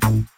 Bye.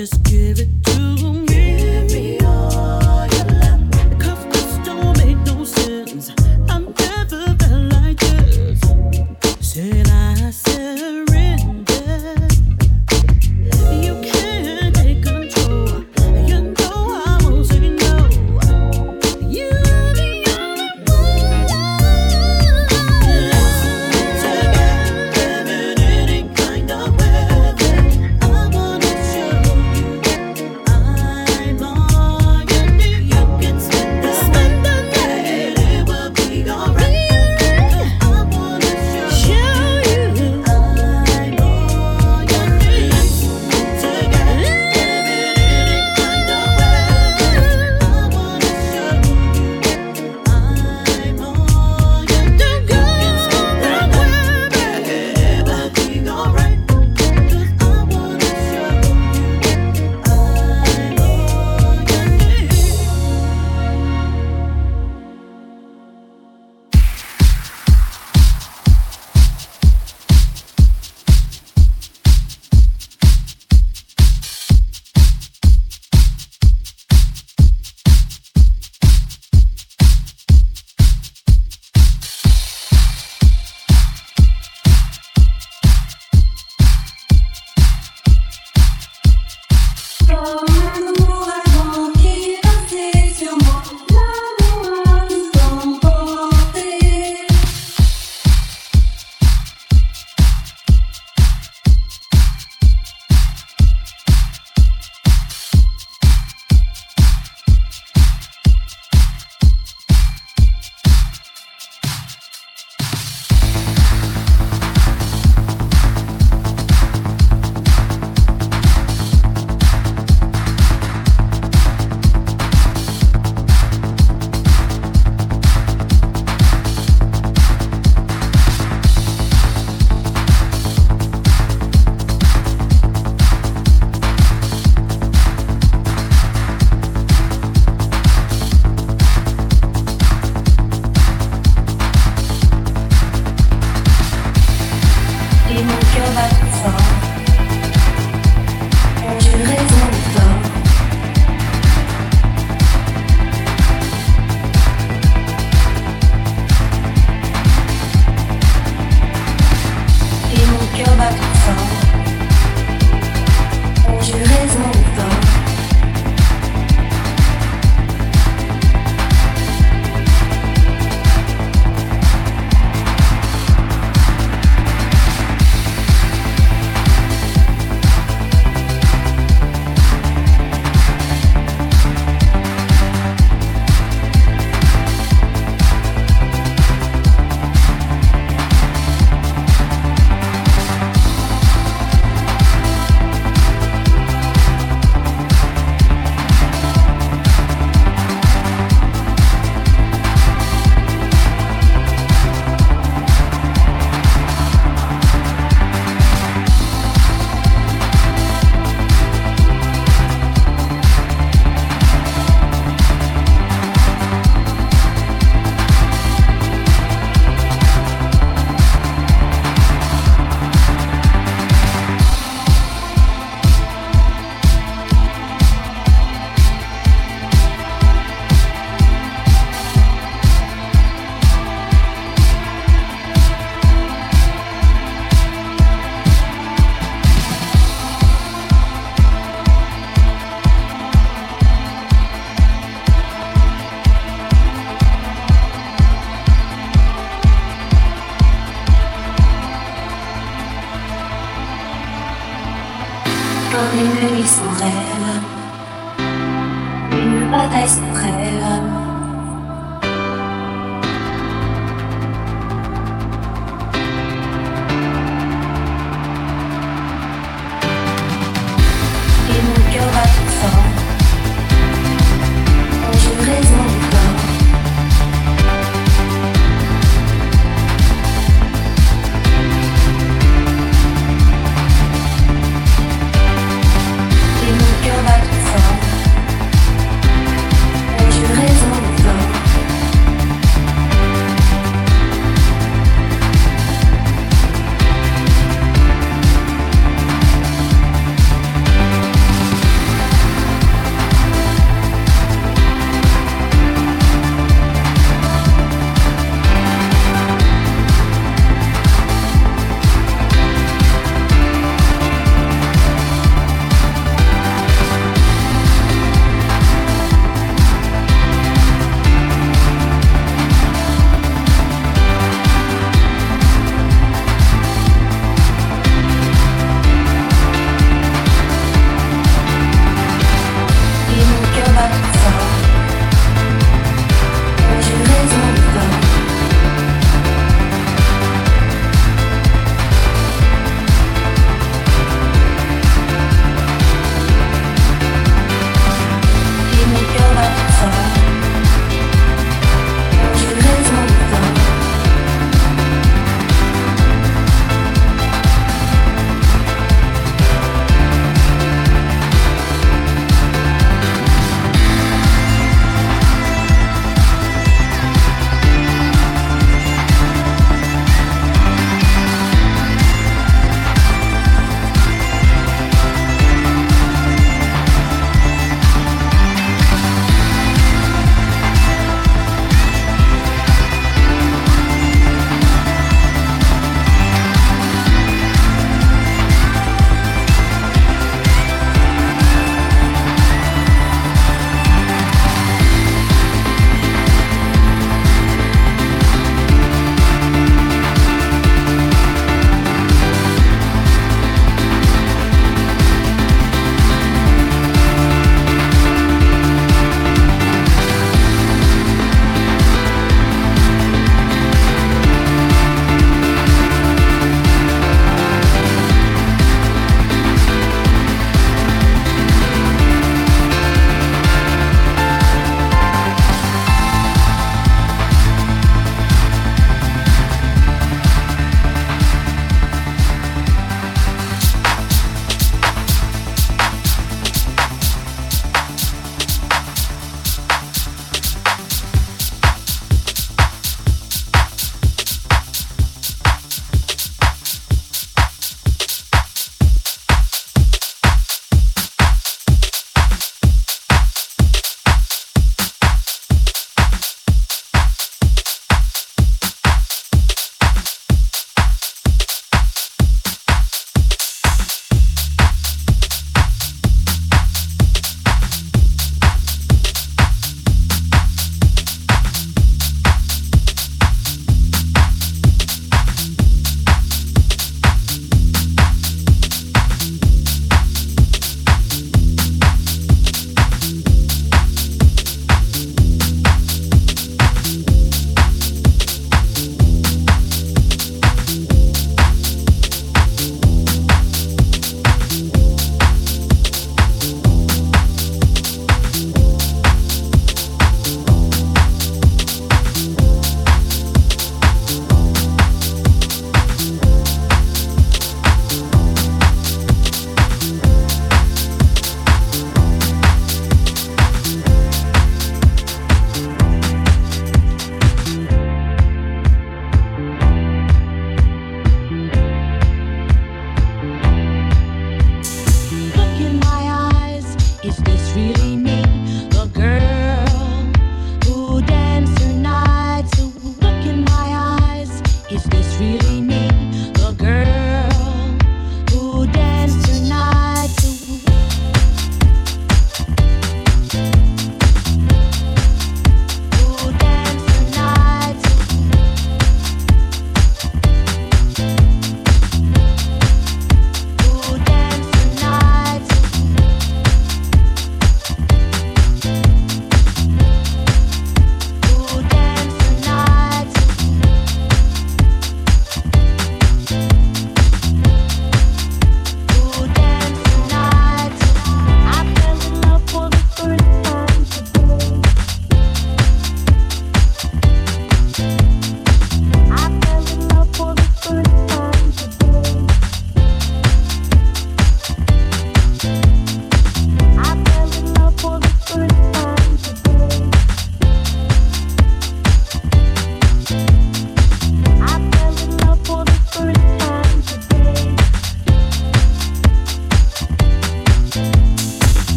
just give it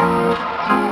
Música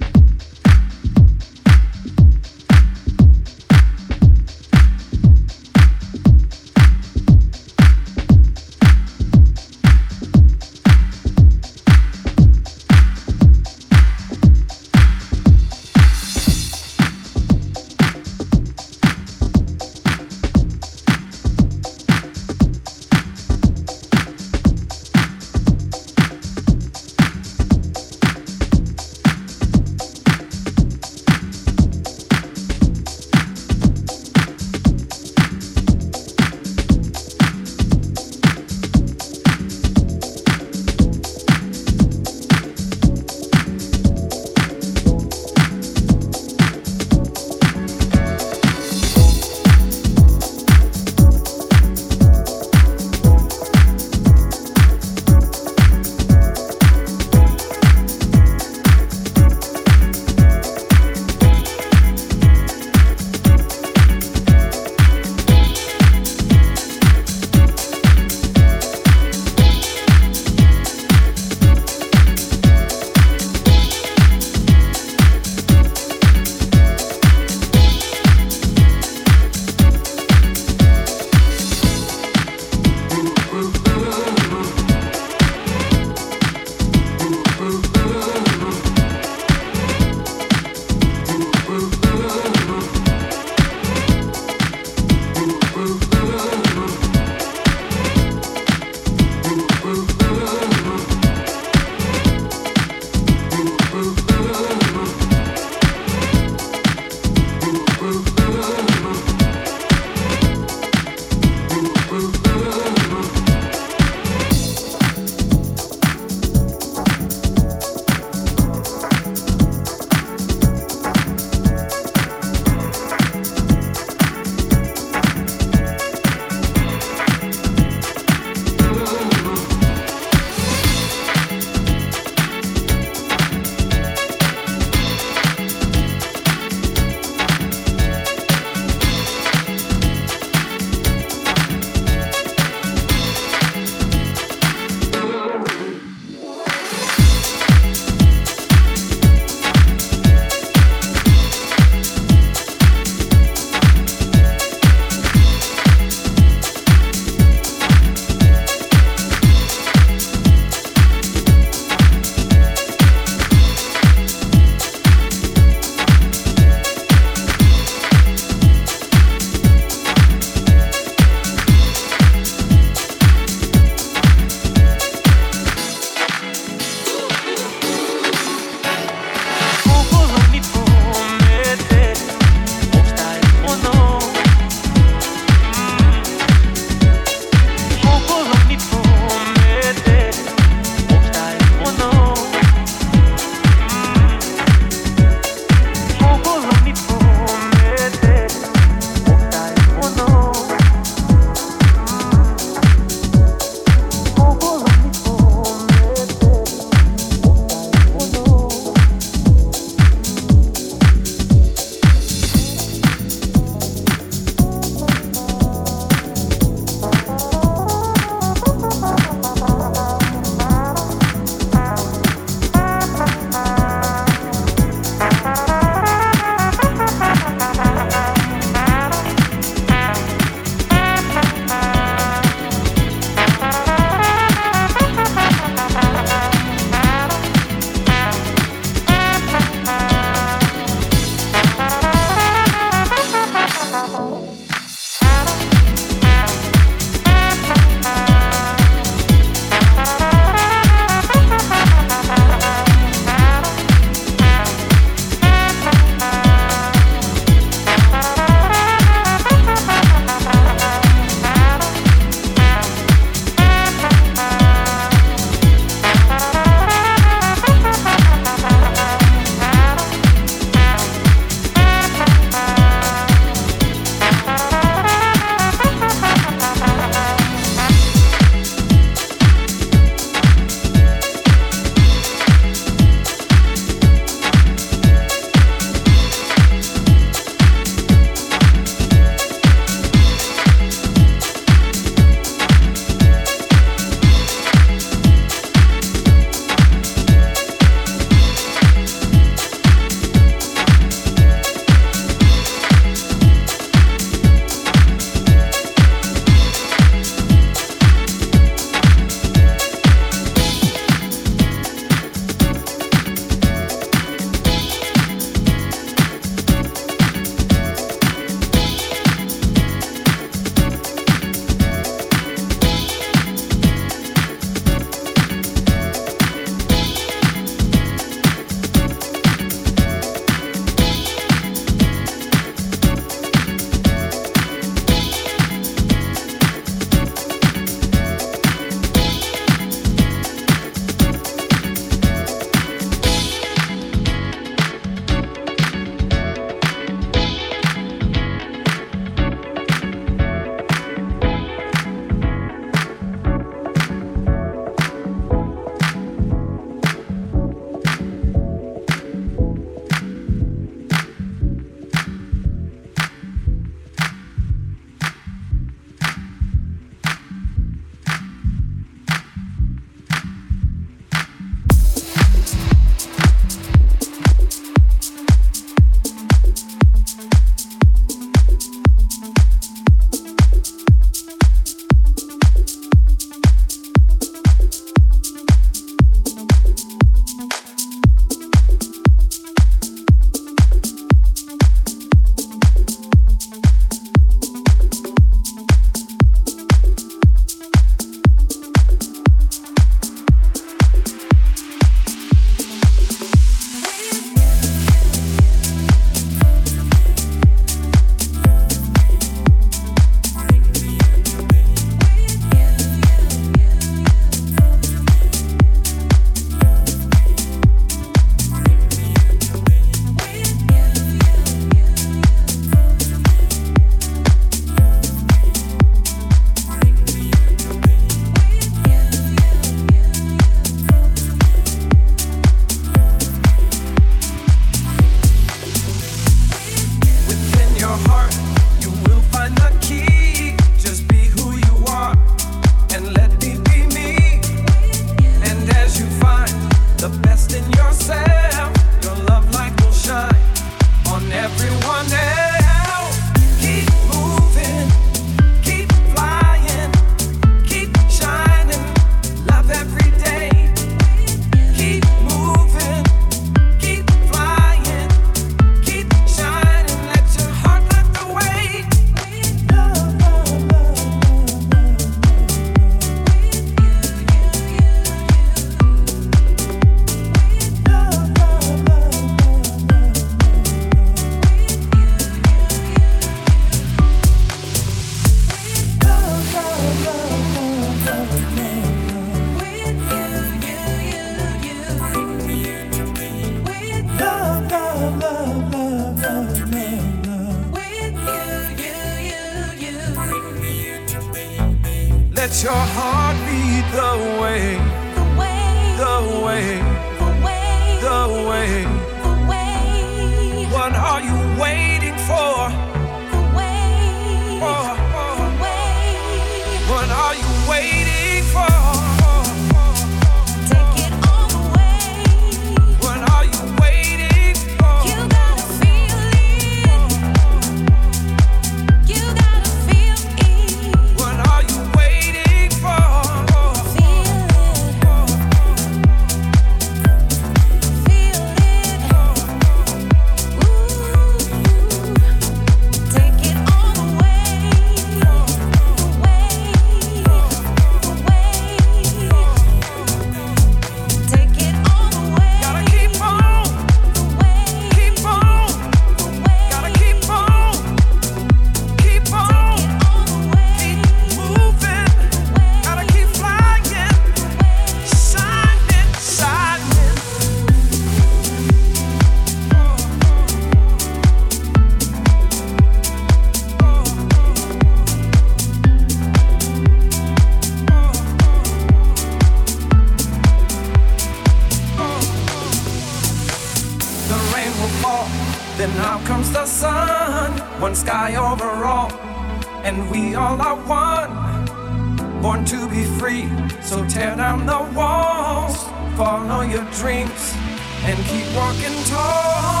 and keep walking tall.